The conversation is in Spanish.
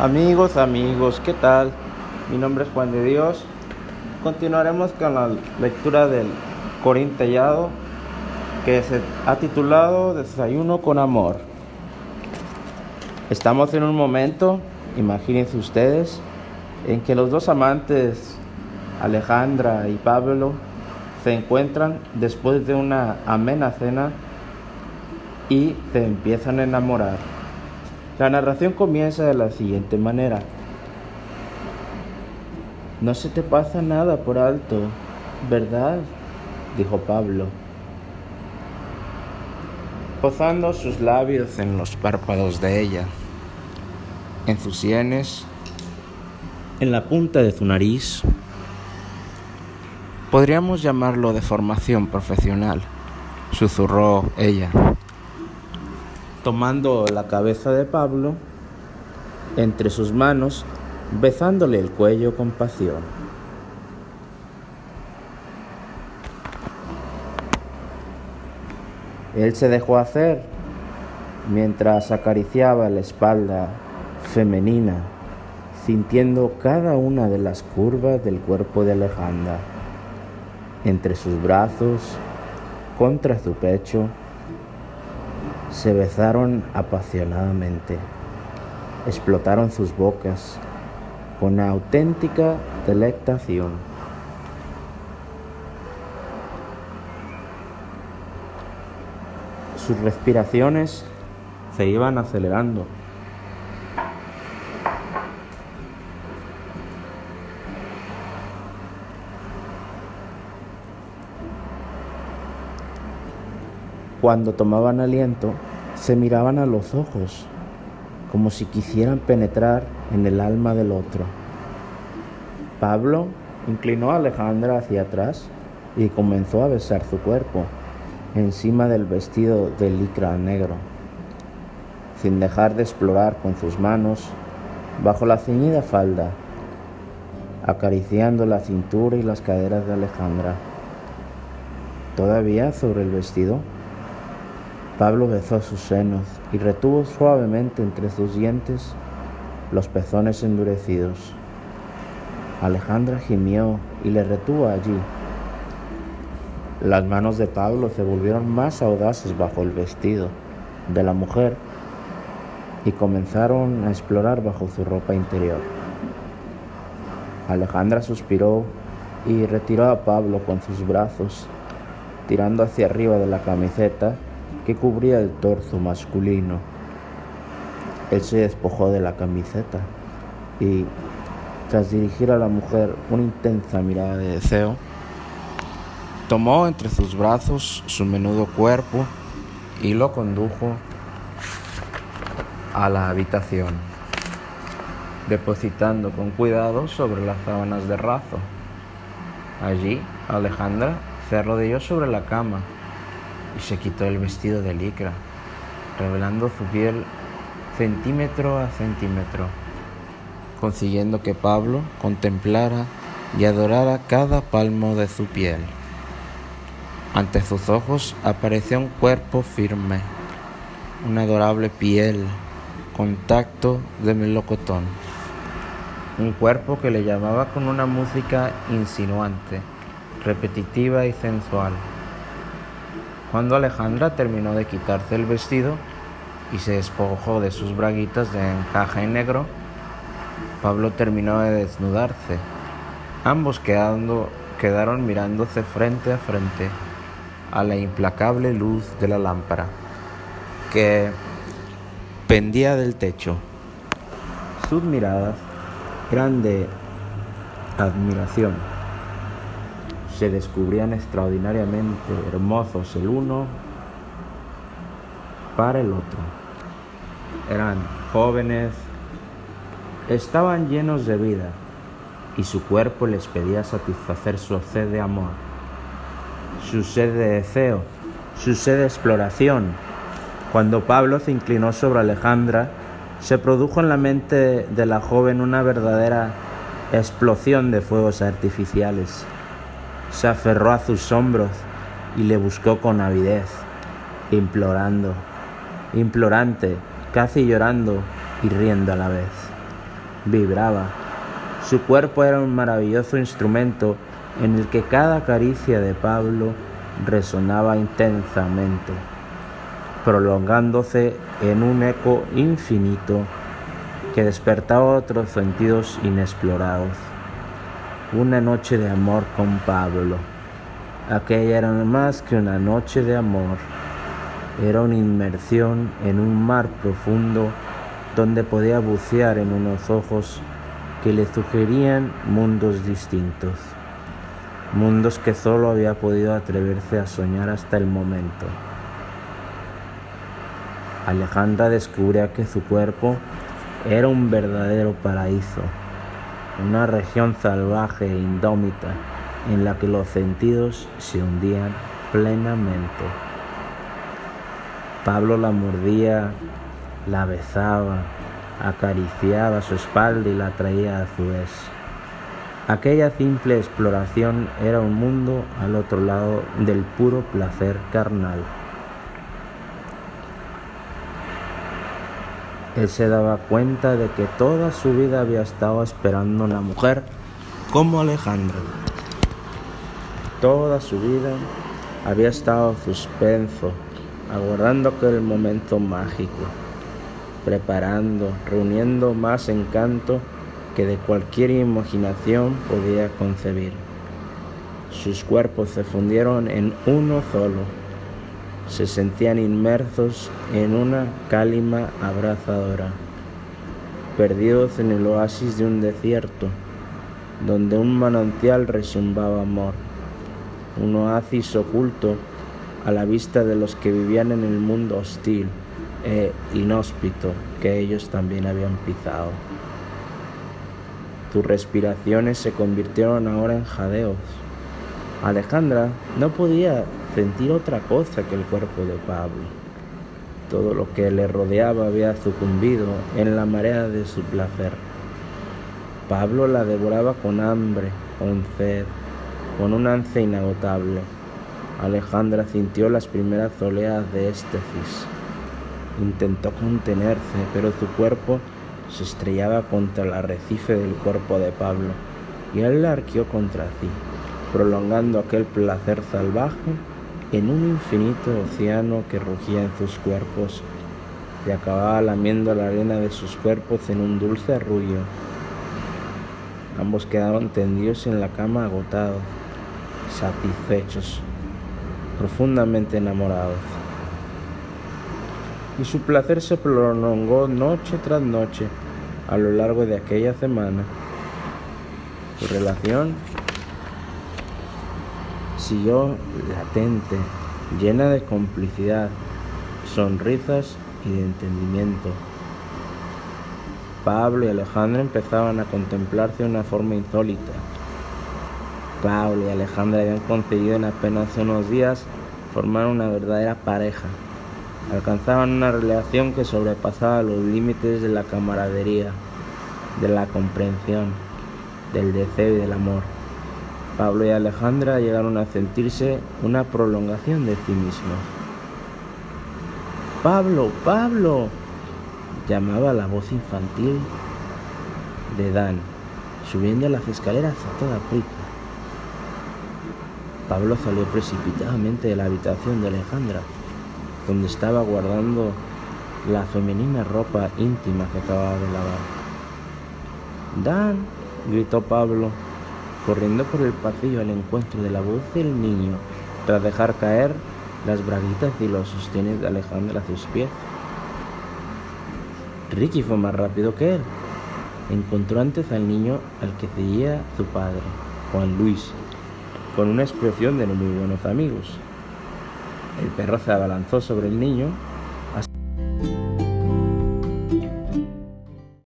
Amigos, amigos, ¿qué tal? Mi nombre es Juan de Dios. Continuaremos con la lectura del Corintellado que se ha titulado Desayuno con Amor. Estamos en un momento, imagínense ustedes, en que los dos amantes, Alejandra y Pablo, se encuentran después de una amena cena y se empiezan a enamorar. La narración comienza de la siguiente manera. No se te pasa nada por alto, ¿verdad? dijo Pablo, posando sus labios en los párpados de ella, en sus sienes, en la punta de su nariz. Podríamos llamarlo de formación profesional, susurró ella tomando la cabeza de Pablo entre sus manos, besándole el cuello con pasión. Él se dejó hacer mientras acariciaba la espalda femenina, sintiendo cada una de las curvas del cuerpo de Alejandra, entre sus brazos, contra su pecho, se besaron apasionadamente, explotaron sus bocas con auténtica delectación. Sus respiraciones se iban acelerando. Cuando tomaban aliento, se miraban a los ojos, como si quisieran penetrar en el alma del otro. Pablo inclinó a Alejandra hacia atrás y comenzó a besar su cuerpo encima del vestido de licra negro, sin dejar de explorar con sus manos bajo la ceñida falda, acariciando la cintura y las caderas de Alejandra. Todavía sobre el vestido Pablo besó sus senos y retuvo suavemente entre sus dientes los pezones endurecidos. Alejandra gimió y le retuvo allí. Las manos de Pablo se volvieron más audaces bajo el vestido de la mujer y comenzaron a explorar bajo su ropa interior. Alejandra suspiró y retiró a Pablo con sus brazos, tirando hacia arriba de la camiseta que cubría el torso masculino. Él se despojó de la camiseta y, tras dirigir a la mujer una intensa mirada de deseo, tomó entre sus brazos su menudo cuerpo y lo condujo a la habitación, depositando con cuidado sobre las sábanas de raso. Allí, Alejandra se arrodilló sobre la cama y se quitó el vestido de licra, revelando su piel centímetro a centímetro, consiguiendo que Pablo contemplara y adorara cada palmo de su piel. Ante sus ojos apareció un cuerpo firme, una adorable piel, contacto de melocotón, un cuerpo que le llamaba con una música insinuante, repetitiva y sensual. Cuando Alejandra terminó de quitarse el vestido y se despojó de sus braguitas de encaje negro, Pablo terminó de desnudarse. Ambos quedaron mirándose frente a frente a la implacable luz de la lámpara que pendía del techo. Sus miradas eran de admiración se descubrían extraordinariamente hermosos el uno para el otro. Eran jóvenes, estaban llenos de vida y su cuerpo les pedía satisfacer su sed de amor, su sed de deseo, su sed de exploración. Cuando Pablo se inclinó sobre Alejandra, se produjo en la mente de la joven una verdadera explosión de fuegos artificiales se aferró a sus hombros y le buscó con avidez, implorando, implorante, casi llorando y riendo a la vez. vibraba. Su cuerpo era un maravilloso instrumento en el que cada caricia de Pablo resonaba intensamente, prolongándose en un eco infinito que despertaba otros sentidos inexplorados. Una noche de amor con Pablo. Aquella era más que una noche de amor, era una inmersión en un mar profundo donde podía bucear en unos ojos que le sugerían mundos distintos, mundos que solo había podido atreverse a soñar hasta el momento. Alejandra descubría que su cuerpo era un verdadero paraíso, una región salvaje e indómita en la que los sentidos se hundían plenamente. Pablo la mordía, la besaba, acariciaba su espalda y la traía a su vez. Aquella simple exploración era un mundo al otro lado del puro placer carnal. Él se daba cuenta de que toda su vida había estado esperando una mujer como Alejandra. Toda su vida había estado suspenso, aguardando aquel momento mágico, preparando, reuniendo más encanto que de cualquier imaginación podía concebir. Sus cuerpos se fundieron en uno solo, se sentían inmersos en una cálima abrazadora, perdidos en el oasis de un desierto, donde un manantial resumbaba amor un oasis oculto a la vista de los que vivían en el mundo hostil e inhóspito que ellos también habían pisado. Tus respiraciones se convirtieron ahora en jadeos. Alejandra no podía sentir otra cosa que el cuerpo de Pablo. Todo lo que le rodeaba había sucumbido en la marea de su placer. Pablo la devoraba con hambre, con sed, con un ansia inagotable. Alejandra sintió las primeras oleadas de éxtasis. Intentó contenerse, pero su cuerpo se estrellaba contra el arrecife del cuerpo de Pablo, y él la arqueó contra sí, prolongando aquel placer salvaje en un infinito océano que rugía en sus cuerpos y acababa lamiendo la arena de sus cuerpos en un dulce arrullo. Ambos quedaron tendidos en la cama agotados satisfechos, profundamente enamorados. Y su placer se prolongó noche tras noche a lo largo de aquella semana. Su relación siguió latente, llena de complicidad, sonrisas y de entendimiento. Pablo y Alejandra empezaban a contemplarse de una forma insólita Pablo y Alejandra habían conseguido en apenas unos días formar una verdadera pareja. Alcanzaban una relación que sobrepasaba los límites de la camaradería, de la comprensión, del deseo y del amor. Pablo y Alejandra llegaron a sentirse una prolongación de sí mismos. Pablo, Pablo, llamaba la voz infantil de Dan, subiendo las escaleras a toda prisa. Pablo salió precipitadamente de la habitación de Alejandra, donde estaba guardando la femenina ropa íntima que acababa de lavar. Dan, gritó Pablo, corriendo por el pasillo al encuentro de la voz del niño, tras dejar caer las braguitas y los sostienes de a sus pies. Ricky fue más rápido que él. Encontró antes al niño al que seguía su padre, Juan Luis, con una expresión de muy buenos amigos. El perro se abalanzó sobre el niño